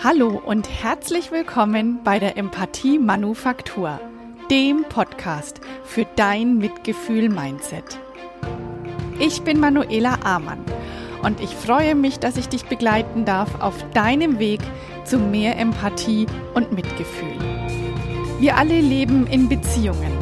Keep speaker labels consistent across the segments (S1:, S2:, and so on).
S1: Hallo und herzlich willkommen bei der Empathie Manufaktur, dem Podcast für dein Mitgefühl-Mindset. Ich bin Manuela Amann und ich freue mich, dass ich dich begleiten darf auf deinem Weg zu mehr Empathie und Mitgefühl. Wir alle leben in Beziehungen.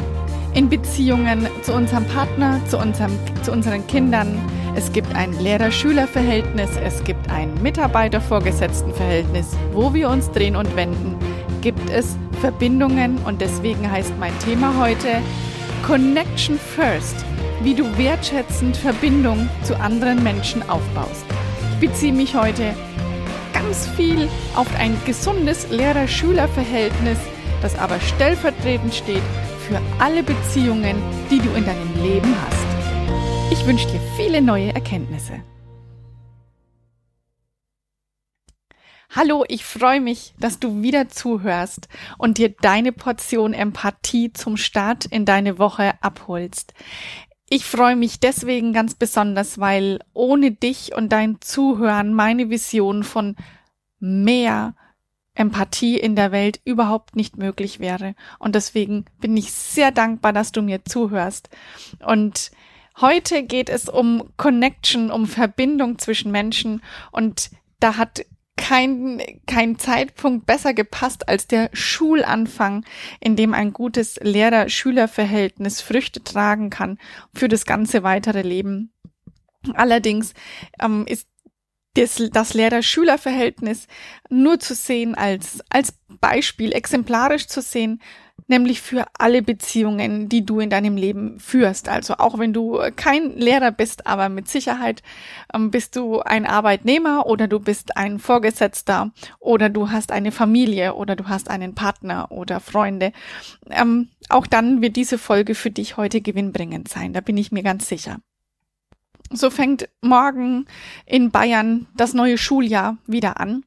S1: In Beziehungen zu unserem Partner, zu, unserem, zu unseren Kindern, es gibt ein Lehrer-Schüler-Verhältnis, es gibt ein Mitarbeiter-Vorgesetzten-Verhältnis. Wo wir uns drehen und wenden, gibt es Verbindungen und deswegen heißt mein Thema heute Connection First, wie du wertschätzend Verbindung zu anderen Menschen aufbaust. Ich beziehe mich heute ganz viel auf ein gesundes Lehrer-Schüler-Verhältnis, das aber stellvertretend steht für alle Beziehungen, die du in deinem Leben hast. Ich wünsche dir viele neue Erkenntnisse. Hallo, ich freue mich, dass du wieder zuhörst und dir deine Portion Empathie zum Start in deine Woche abholst. Ich freue mich deswegen ganz besonders, weil ohne dich und dein Zuhören meine Vision von mehr Empathie in der Welt überhaupt nicht möglich wäre. Und deswegen bin ich sehr dankbar, dass du mir zuhörst. Und Heute geht es um Connection, um Verbindung zwischen Menschen und da hat kein, kein Zeitpunkt besser gepasst als der Schulanfang, in dem ein gutes Lehrer-Schüler-Verhältnis Früchte tragen kann für das ganze weitere Leben. Allerdings ähm, ist das, Lehrer-Schüler-Verhältnis nur zu sehen als, als Beispiel, exemplarisch zu sehen nämlich für alle Beziehungen, die du in deinem Leben führst. Also auch wenn du kein Lehrer bist, aber mit Sicherheit ähm, bist du ein Arbeitnehmer oder du bist ein Vorgesetzter oder du hast eine Familie oder du hast einen Partner oder Freunde. Ähm, auch dann wird diese Folge für dich heute gewinnbringend sein. Da bin ich mir ganz sicher. So fängt morgen in Bayern das neue Schuljahr wieder an.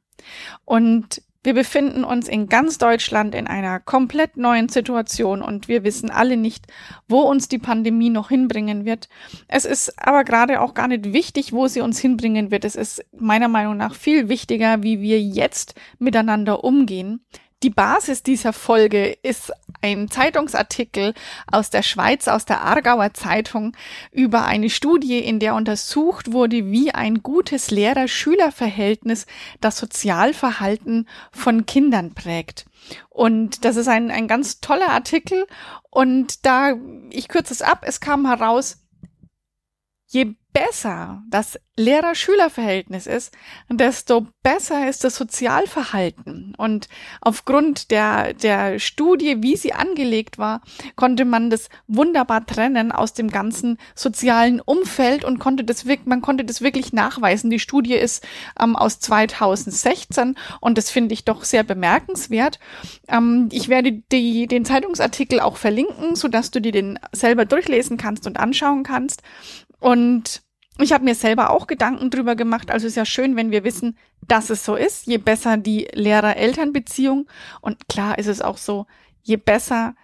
S1: Und wir befinden uns in ganz Deutschland in einer komplett neuen Situation und wir wissen alle nicht, wo uns die Pandemie noch hinbringen wird. Es ist aber gerade auch gar nicht wichtig, wo sie uns hinbringen wird. Es ist meiner Meinung nach viel wichtiger, wie wir jetzt miteinander umgehen. Die Basis dieser Folge ist ein Zeitungsartikel aus der Schweiz, aus der Aargauer Zeitung, über eine Studie, in der untersucht wurde, wie ein gutes Lehrer-Schüler-Verhältnis das Sozialverhalten von Kindern prägt. Und das ist ein, ein ganz toller Artikel. Und da, ich kürze es ab, es kam heraus, je besser das Lehrer-Schüler-Verhältnis ist, desto besser ist das Sozialverhalten. Und aufgrund der, der Studie, wie sie angelegt war, konnte man das wunderbar trennen aus dem ganzen sozialen Umfeld und konnte das wirklich, man konnte das wirklich nachweisen. Die Studie ist ähm, aus 2016 und das finde ich doch sehr bemerkenswert. Ähm, ich werde die, den Zeitungsartikel auch verlinken, so dass du dir den selber durchlesen kannst und anschauen kannst. Und ich habe mir selber auch Gedanken drüber gemacht. Also ist ja schön, wenn wir wissen, dass es so ist. Je besser die Lehrer-Eltern-Beziehung. Und klar ist es auch so, je besser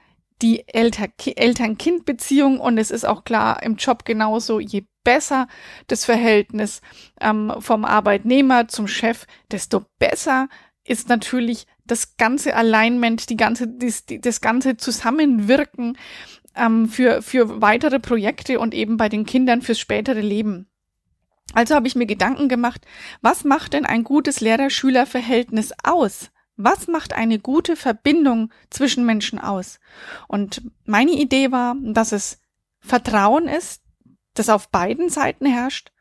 S1: die Eltern-Kind-Beziehung. Und es ist auch klar im Job genauso, je besser das Verhältnis ähm, vom Arbeitnehmer zum Chef, desto besser ist natürlich das ganze Alignment, die ganze, das, das ganze Zusammenwirken ähm, für, für weitere Projekte und eben bei den Kindern fürs spätere Leben. Also habe ich mir Gedanken gemacht, was macht denn ein gutes Lehrer-Schüler-Verhältnis aus? Was macht eine gute Verbindung zwischen Menschen aus? Und meine Idee war, dass es Vertrauen ist, das auf beiden Seiten herrscht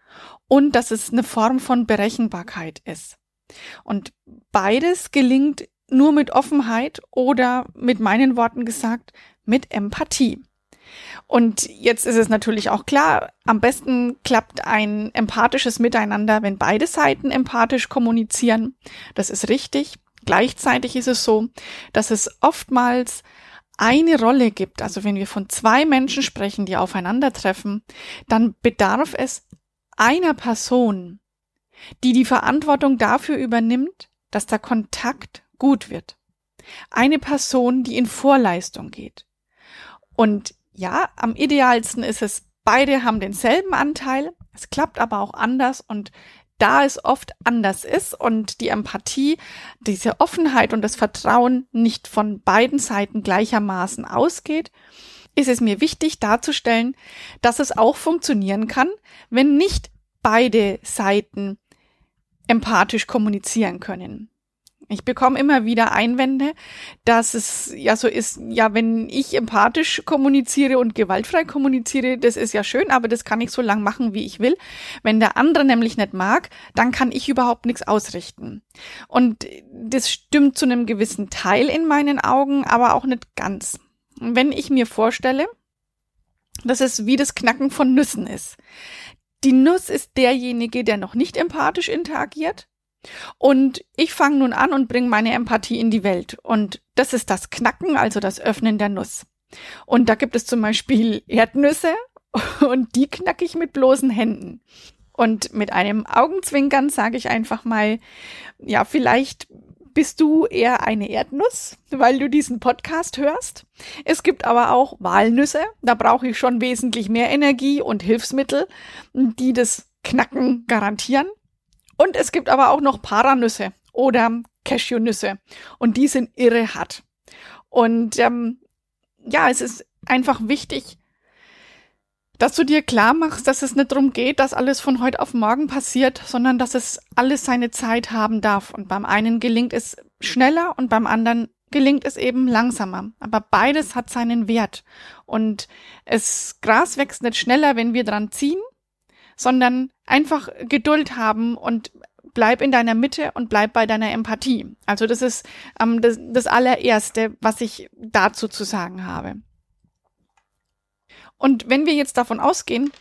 S1: und dass es eine Form von Berechenbarkeit ist. Und beides gelingt nur mit Offenheit oder mit meinen Worten gesagt, mit Empathie. Und jetzt ist es natürlich auch klar, am besten klappt ein empathisches Miteinander, wenn beide Seiten empathisch kommunizieren. Das ist richtig. Gleichzeitig ist es so, dass es oftmals eine Rolle gibt, also wenn wir von zwei Menschen sprechen, die aufeinandertreffen, dann bedarf es einer Person, die die Verantwortung dafür übernimmt, dass der Kontakt gut wird. Eine Person, die in Vorleistung geht. Und ja, am idealsten ist es, beide haben denselben Anteil. Es klappt aber auch anders und da es oft anders ist und die Empathie, diese Offenheit und das Vertrauen nicht von beiden Seiten gleichermaßen ausgeht, ist es mir wichtig darzustellen, dass es auch funktionieren kann, wenn nicht beide Seiten empathisch kommunizieren können. Ich bekomme immer wieder Einwände, dass es ja so ist, ja, wenn ich empathisch kommuniziere und gewaltfrei kommuniziere, das ist ja schön, aber das kann ich so lang machen, wie ich will. Wenn der andere nämlich nicht mag, dann kann ich überhaupt nichts ausrichten. Und das stimmt zu einem gewissen Teil in meinen Augen, aber auch nicht ganz. Wenn ich mir vorstelle, dass es wie das Knacken von Nüssen ist. Die Nuss ist derjenige, der noch nicht empathisch interagiert und ich fange nun an und bringe meine Empathie in die Welt. Und das ist das Knacken, also das Öffnen der Nuss. Und da gibt es zum Beispiel Erdnüsse und die knacke ich mit bloßen Händen. Und mit einem Augenzwinkern sage ich einfach mal, ja, vielleicht bist du eher eine Erdnuss, weil du diesen Podcast hörst. Es gibt aber auch Walnüsse, da brauche ich schon wesentlich mehr Energie und Hilfsmittel, die das Knacken garantieren. Und es gibt aber auch noch Paranüsse oder Cashewnüsse. Und die sind irre hart. Und ähm, ja, es ist einfach wichtig, dass du dir klar machst, dass es nicht darum geht, dass alles von heute auf morgen passiert, sondern dass es alles seine Zeit haben darf. Und beim einen gelingt es schneller und beim anderen gelingt es eben langsamer. Aber beides hat seinen Wert. Und es Gras wächst nicht schneller, wenn wir dran ziehen, sondern einfach Geduld haben und bleib in deiner Mitte und bleib bei deiner Empathie. Also das ist ähm, das, das allererste, was ich dazu zu sagen habe. Und wenn wir jetzt davon ausgehen,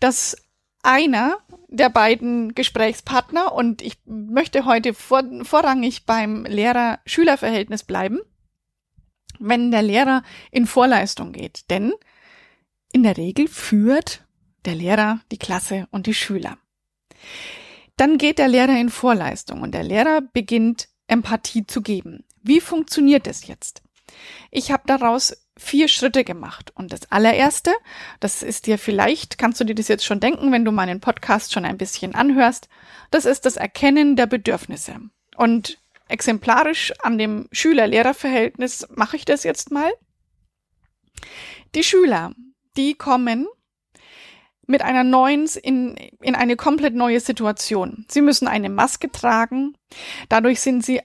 S1: dass einer der beiden Gesprächspartner, und ich möchte heute vor, vorrangig beim Lehrer-Schüler-Verhältnis bleiben, wenn der Lehrer in Vorleistung geht. Denn in der Regel führt der Lehrer, die Klasse und die Schüler. Dann geht der Lehrer in Vorleistung und der Lehrer beginnt Empathie zu geben. Wie funktioniert es jetzt? Ich habe daraus vier Schritte gemacht. Und das allererste, das ist dir vielleicht, kannst du dir das jetzt schon denken, wenn du meinen Podcast schon ein bisschen anhörst, das ist das Erkennen der Bedürfnisse. Und exemplarisch an dem Schüler-Lehrer-Verhältnis mache ich das jetzt mal. Die Schüler, die kommen mit einer neuen, in, in eine komplett neue Situation. Sie müssen eine Maske tragen. Dadurch sind sie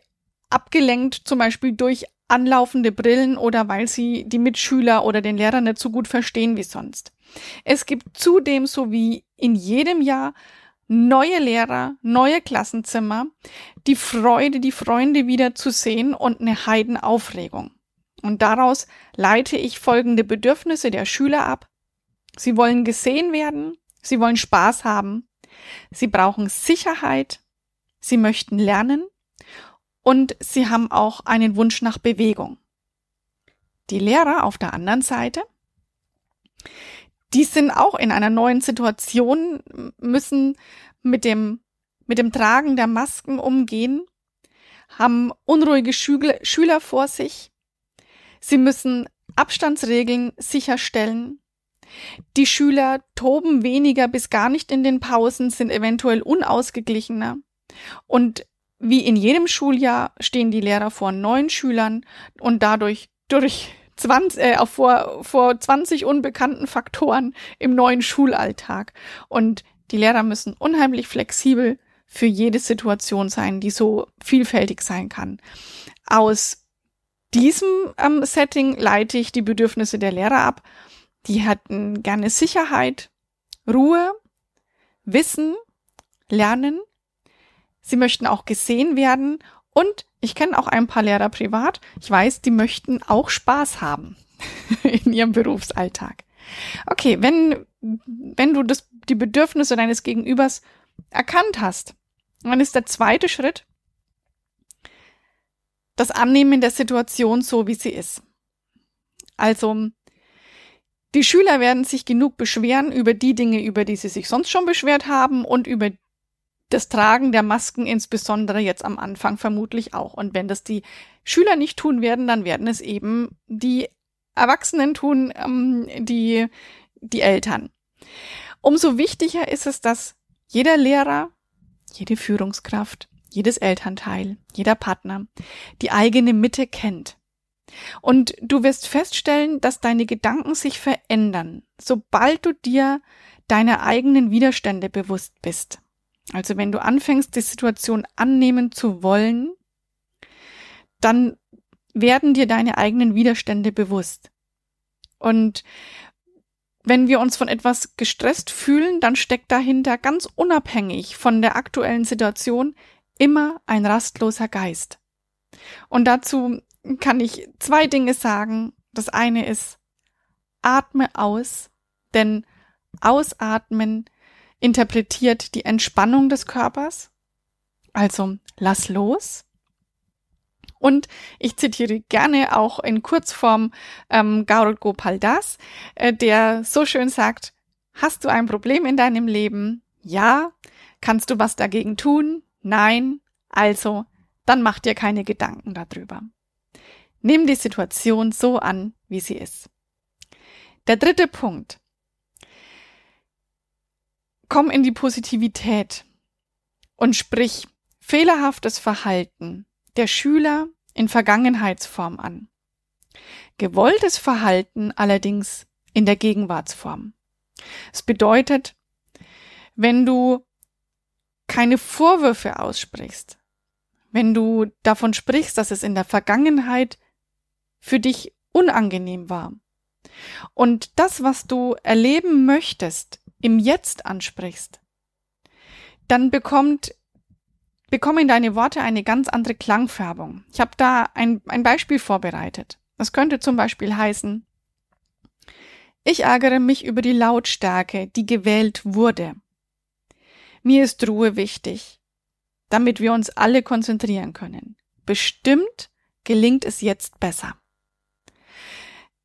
S1: abgelenkt, zum Beispiel durch anlaufende Brillen oder weil sie die Mitschüler oder den Lehrer nicht so gut verstehen wie sonst. Es gibt zudem so wie in jedem Jahr neue Lehrer, neue Klassenzimmer, die Freude, die Freunde wieder zu sehen und eine Heidenaufregung. Und daraus leite ich folgende Bedürfnisse der Schüler ab. Sie wollen gesehen werden, sie wollen Spaß haben, sie brauchen Sicherheit, sie möchten lernen. Und sie haben auch einen Wunsch nach Bewegung. Die Lehrer auf der anderen Seite, die sind auch in einer neuen Situation, müssen mit dem, mit dem Tragen der Masken umgehen, haben unruhige Schüler, Schüler vor sich, sie müssen Abstandsregeln sicherstellen, die Schüler toben weniger bis gar nicht in den Pausen, sind eventuell unausgeglichener. Und wie in jedem Schuljahr stehen die Lehrer vor neuen Schülern und dadurch durch 20, äh, vor, vor 20 unbekannten Faktoren im neuen Schulalltag. Und die Lehrer müssen unheimlich flexibel für jede Situation sein, die so vielfältig sein kann. Aus diesem ähm, Setting leite ich die Bedürfnisse der Lehrer ab die hatten gerne Sicherheit, Ruhe, Wissen, Lernen. Sie möchten auch gesehen werden und ich kenne auch ein paar Lehrer privat. Ich weiß, die möchten auch Spaß haben in ihrem Berufsalltag. Okay, wenn, wenn du das, die Bedürfnisse deines Gegenübers erkannt hast, dann ist der zweite Schritt das Annehmen der Situation so, wie sie ist. Also die Schüler werden sich genug beschweren über die Dinge, über die sie sich sonst schon beschwert haben und über das Tragen der Masken insbesondere jetzt am Anfang vermutlich auch. Und wenn das die Schüler nicht tun werden, dann werden es eben die Erwachsenen tun, ähm, die, die Eltern. Umso wichtiger ist es, dass jeder Lehrer jede Führungskraft, jedes Elternteil, jeder Partner die eigene Mitte kennt. Und du wirst feststellen, dass deine Gedanken sich verändern, sobald du dir deiner eigenen Widerstände bewusst bist. Also wenn du anfängst, die Situation annehmen zu wollen, dann werden dir deine eigenen Widerstände bewusst. Und wenn wir uns von etwas gestresst fühlen, dann steckt dahinter ganz unabhängig von der aktuellen Situation immer ein rastloser Geist. Und dazu kann ich zwei Dinge sagen. Das eine ist, atme aus, denn ausatmen interpretiert die Entspannung des Körpers. Also lass los. Und ich zitiere gerne auch in Kurzform ähm, Gaurav Gopal Das, äh, der so schön sagt, hast du ein Problem in deinem Leben? Ja. Kannst du was dagegen tun? Nein. Also, dann mach dir keine Gedanken darüber. Nimm die Situation so an, wie sie ist. Der dritte Punkt. Komm in die Positivität und sprich fehlerhaftes Verhalten der Schüler in Vergangenheitsform an. Gewolltes Verhalten allerdings in der Gegenwartsform. Es bedeutet, wenn du keine Vorwürfe aussprichst, wenn du davon sprichst, dass es in der Vergangenheit für dich unangenehm war und das, was du erleben möchtest, im Jetzt ansprichst, dann bekommt bekommen deine Worte eine ganz andere Klangfärbung. Ich habe da ein, ein Beispiel vorbereitet. Das könnte zum Beispiel heißen, ich ärgere mich über die Lautstärke, die gewählt wurde. Mir ist Ruhe wichtig, damit wir uns alle konzentrieren können. Bestimmt gelingt es jetzt besser.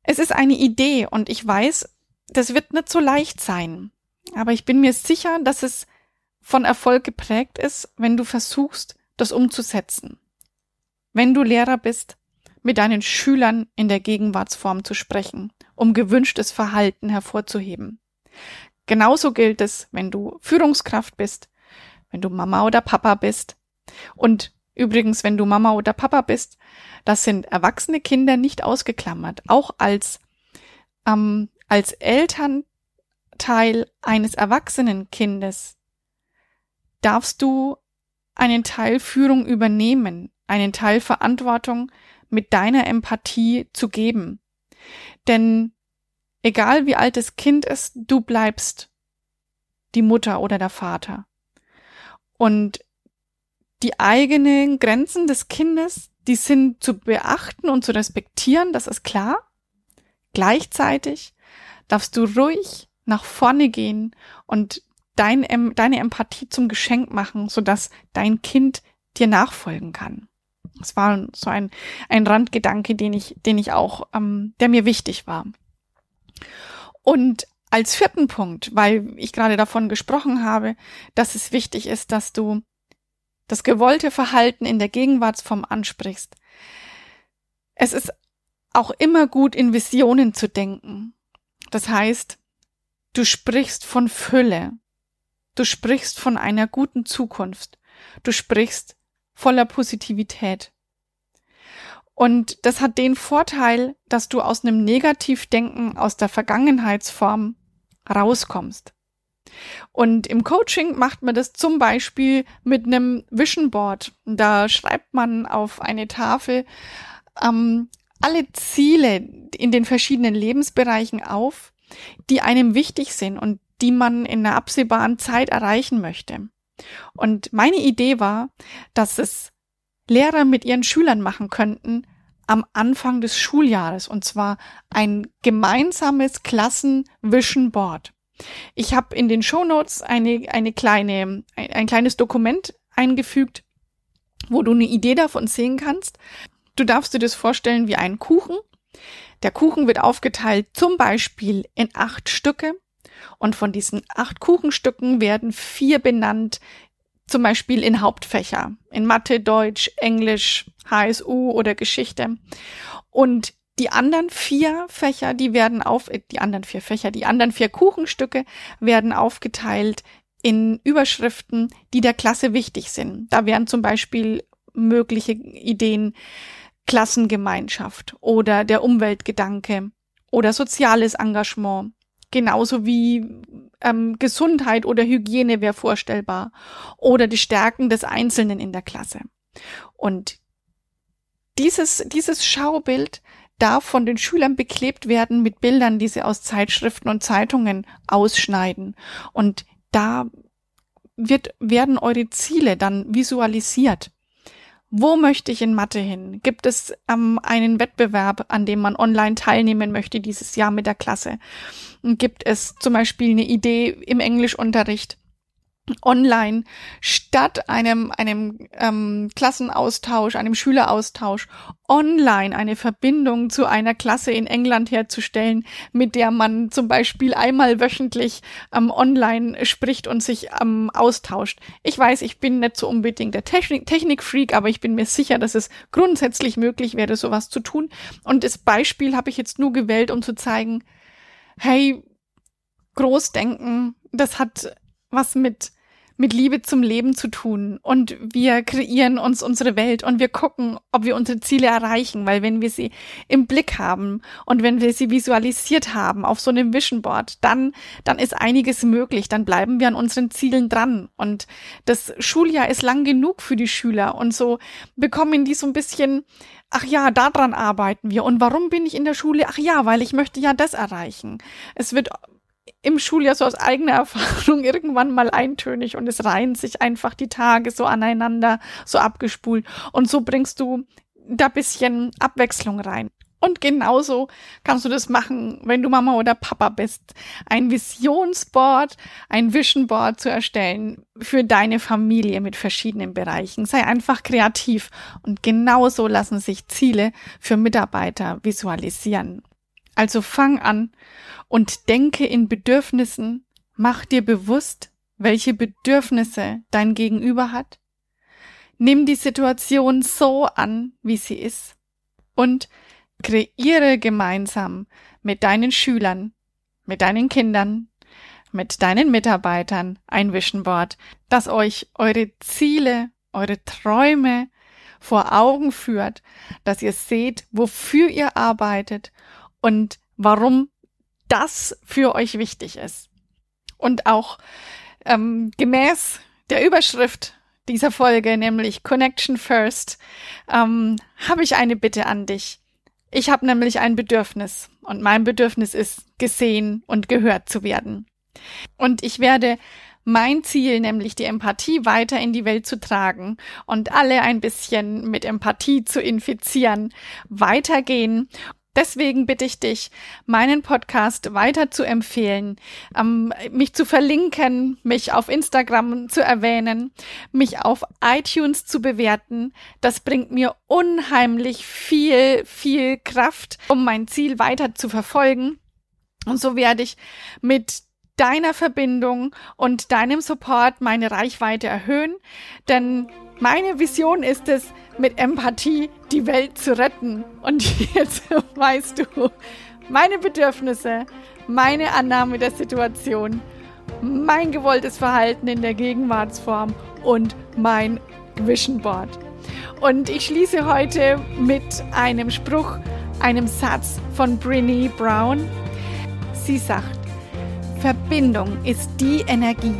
S1: Es ist eine Idee und ich weiß, das wird nicht so leicht sein. Aber ich bin mir sicher, dass es von Erfolg geprägt ist, wenn du versuchst, das umzusetzen. Wenn du Lehrer bist, mit deinen Schülern in der Gegenwartsform zu sprechen, um gewünschtes Verhalten hervorzuheben. Genauso gilt es, wenn du Führungskraft bist, wenn du Mama oder Papa bist. Und übrigens, wenn du Mama oder Papa bist, das sind erwachsene Kinder nicht ausgeklammert. Auch als, ähm, als Elternteil eines erwachsenen Kindes darfst du einen Teil Führung übernehmen, einen Teil Verantwortung mit deiner Empathie zu geben. Denn egal wie alt das Kind ist, du bleibst die Mutter oder der Vater. Und die eigenen Grenzen des Kindes, die sind zu beachten und zu respektieren, das ist klar. Gleichzeitig darfst du ruhig nach vorne gehen und dein, deine Empathie zum Geschenk machen, sodass dein Kind dir nachfolgen kann. Das war so ein, ein Randgedanke, den ich, den ich auch, ähm, der mir wichtig war. Und als vierten Punkt, weil ich gerade davon gesprochen habe, dass es wichtig ist, dass du das gewollte Verhalten in der Gegenwartsform ansprichst. Es ist auch immer gut, in Visionen zu denken. Das heißt, du sprichst von Fülle. Du sprichst von einer guten Zukunft. Du sprichst voller Positivität. Und das hat den Vorteil, dass du aus einem Negativdenken aus der Vergangenheitsform rauskommst. Und im Coaching macht man das zum Beispiel mit einem Vision Board. Da schreibt man auf eine Tafel ähm, alle Ziele in den verschiedenen Lebensbereichen auf, die einem wichtig sind und die man in einer absehbaren Zeit erreichen möchte. Und meine Idee war, dass es Lehrer mit ihren Schülern machen könnten am Anfang des Schuljahres und zwar ein gemeinsames Klassen-Vision Board. Ich habe in den Show Notes eine, eine kleine, ein, ein kleines Dokument eingefügt, wo du eine Idee davon sehen kannst. Du darfst dir das vorstellen wie einen Kuchen. Der Kuchen wird aufgeteilt zum Beispiel in acht Stücke und von diesen acht Kuchenstücken werden vier benannt, zum Beispiel in Hauptfächer, in Mathe, Deutsch, Englisch, HSU oder Geschichte. Und die anderen vier Fächer, die werden auf, äh, die anderen vier Fächer, die anderen vier Kuchenstücke werden aufgeteilt in Überschriften, die der Klasse wichtig sind. Da wären zum Beispiel mögliche Ideen Klassengemeinschaft oder der Umweltgedanke oder soziales Engagement. Genauso wie ähm, Gesundheit oder Hygiene wäre vorstellbar oder die Stärken des Einzelnen in der Klasse. Und dieses, dieses Schaubild darf von den Schülern beklebt werden mit Bildern, die sie aus Zeitschriften und Zeitungen ausschneiden. Und da wird, werden eure Ziele dann visualisiert. Wo möchte ich in Mathe hin? Gibt es ähm, einen Wettbewerb, an dem man online teilnehmen möchte dieses Jahr mit der Klasse? Gibt es zum Beispiel eine Idee im Englischunterricht? Online statt einem einem ähm, Klassenaustausch, einem Schüleraustausch online eine Verbindung zu einer Klasse in England herzustellen, mit der man zum Beispiel einmal wöchentlich ähm, online spricht und sich ähm, austauscht. Ich weiß, ich bin nicht so unbedingt der Technik Technikfreak, aber ich bin mir sicher, dass es grundsätzlich möglich wäre, sowas zu tun. Und das Beispiel habe ich jetzt nur gewählt, um zu zeigen, hey, Großdenken, das hat was mit mit Liebe zum Leben zu tun und wir kreieren uns unsere Welt und wir gucken, ob wir unsere Ziele erreichen, weil wenn wir sie im Blick haben und wenn wir sie visualisiert haben auf so einem Vision Board, dann dann ist einiges möglich, dann bleiben wir an unseren Zielen dran und das Schuljahr ist lang genug für die Schüler und so bekommen die so ein bisschen Ach ja, daran arbeiten wir. Und warum bin ich in der Schule? Ach ja, weil ich möchte ja das erreichen. Es wird im Schuljahr so aus eigener Erfahrung irgendwann mal eintönig und es reihen sich einfach die Tage so aneinander, so abgespult. Und so bringst du da bisschen Abwechslung rein. Und genauso kannst du das machen, wenn du Mama oder Papa bist. Ein Visionsboard, ein Vision Board zu erstellen für deine Familie mit verschiedenen Bereichen. Sei einfach kreativ. Und genauso lassen sich Ziele für Mitarbeiter visualisieren. Also fang an und denke in Bedürfnissen, mach dir bewusst, welche Bedürfnisse dein Gegenüber hat. Nimm die Situation so an, wie sie ist und kreiere gemeinsam mit deinen Schülern, mit deinen Kindern, mit deinen Mitarbeitern ein Vision Board, das euch eure Ziele, eure Träume vor Augen führt, dass ihr seht, wofür ihr arbeitet und warum das für euch wichtig ist. Und auch ähm, gemäß der Überschrift dieser Folge, nämlich Connection First, ähm, habe ich eine Bitte an dich. Ich habe nämlich ein Bedürfnis und mein Bedürfnis ist, gesehen und gehört zu werden. Und ich werde mein Ziel, nämlich die Empathie weiter in die Welt zu tragen und alle ein bisschen mit Empathie zu infizieren, weitergehen Deswegen bitte ich dich, meinen Podcast weiter zu empfehlen, ähm, mich zu verlinken, mich auf Instagram zu erwähnen, mich auf iTunes zu bewerten. Das bringt mir unheimlich viel, viel Kraft, um mein Ziel weiter zu verfolgen. Und so werde ich mit deiner Verbindung und deinem Support meine Reichweite erhöhen, denn meine Vision ist es, mit Empathie die Welt zu retten. Und jetzt weißt du, meine Bedürfnisse, meine Annahme der Situation, mein gewolltes Verhalten in der Gegenwartsform und mein Vision Board. Und ich schließe heute mit einem Spruch, einem Satz von Brinny Brown. Sie sagt, Verbindung ist die Energie,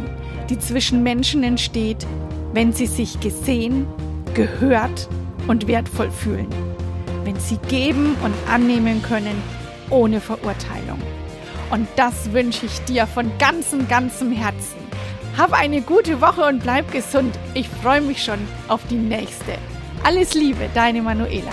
S1: die zwischen Menschen entsteht, wenn sie sich gesehen, gehört und wertvoll fühlen. Wenn sie geben und annehmen können, ohne Verurteilung. Und das wünsche ich dir von ganzem, ganzem Herzen. Hab eine gute Woche und bleib gesund. Ich freue mich schon auf die nächste. Alles Liebe, deine Manuela.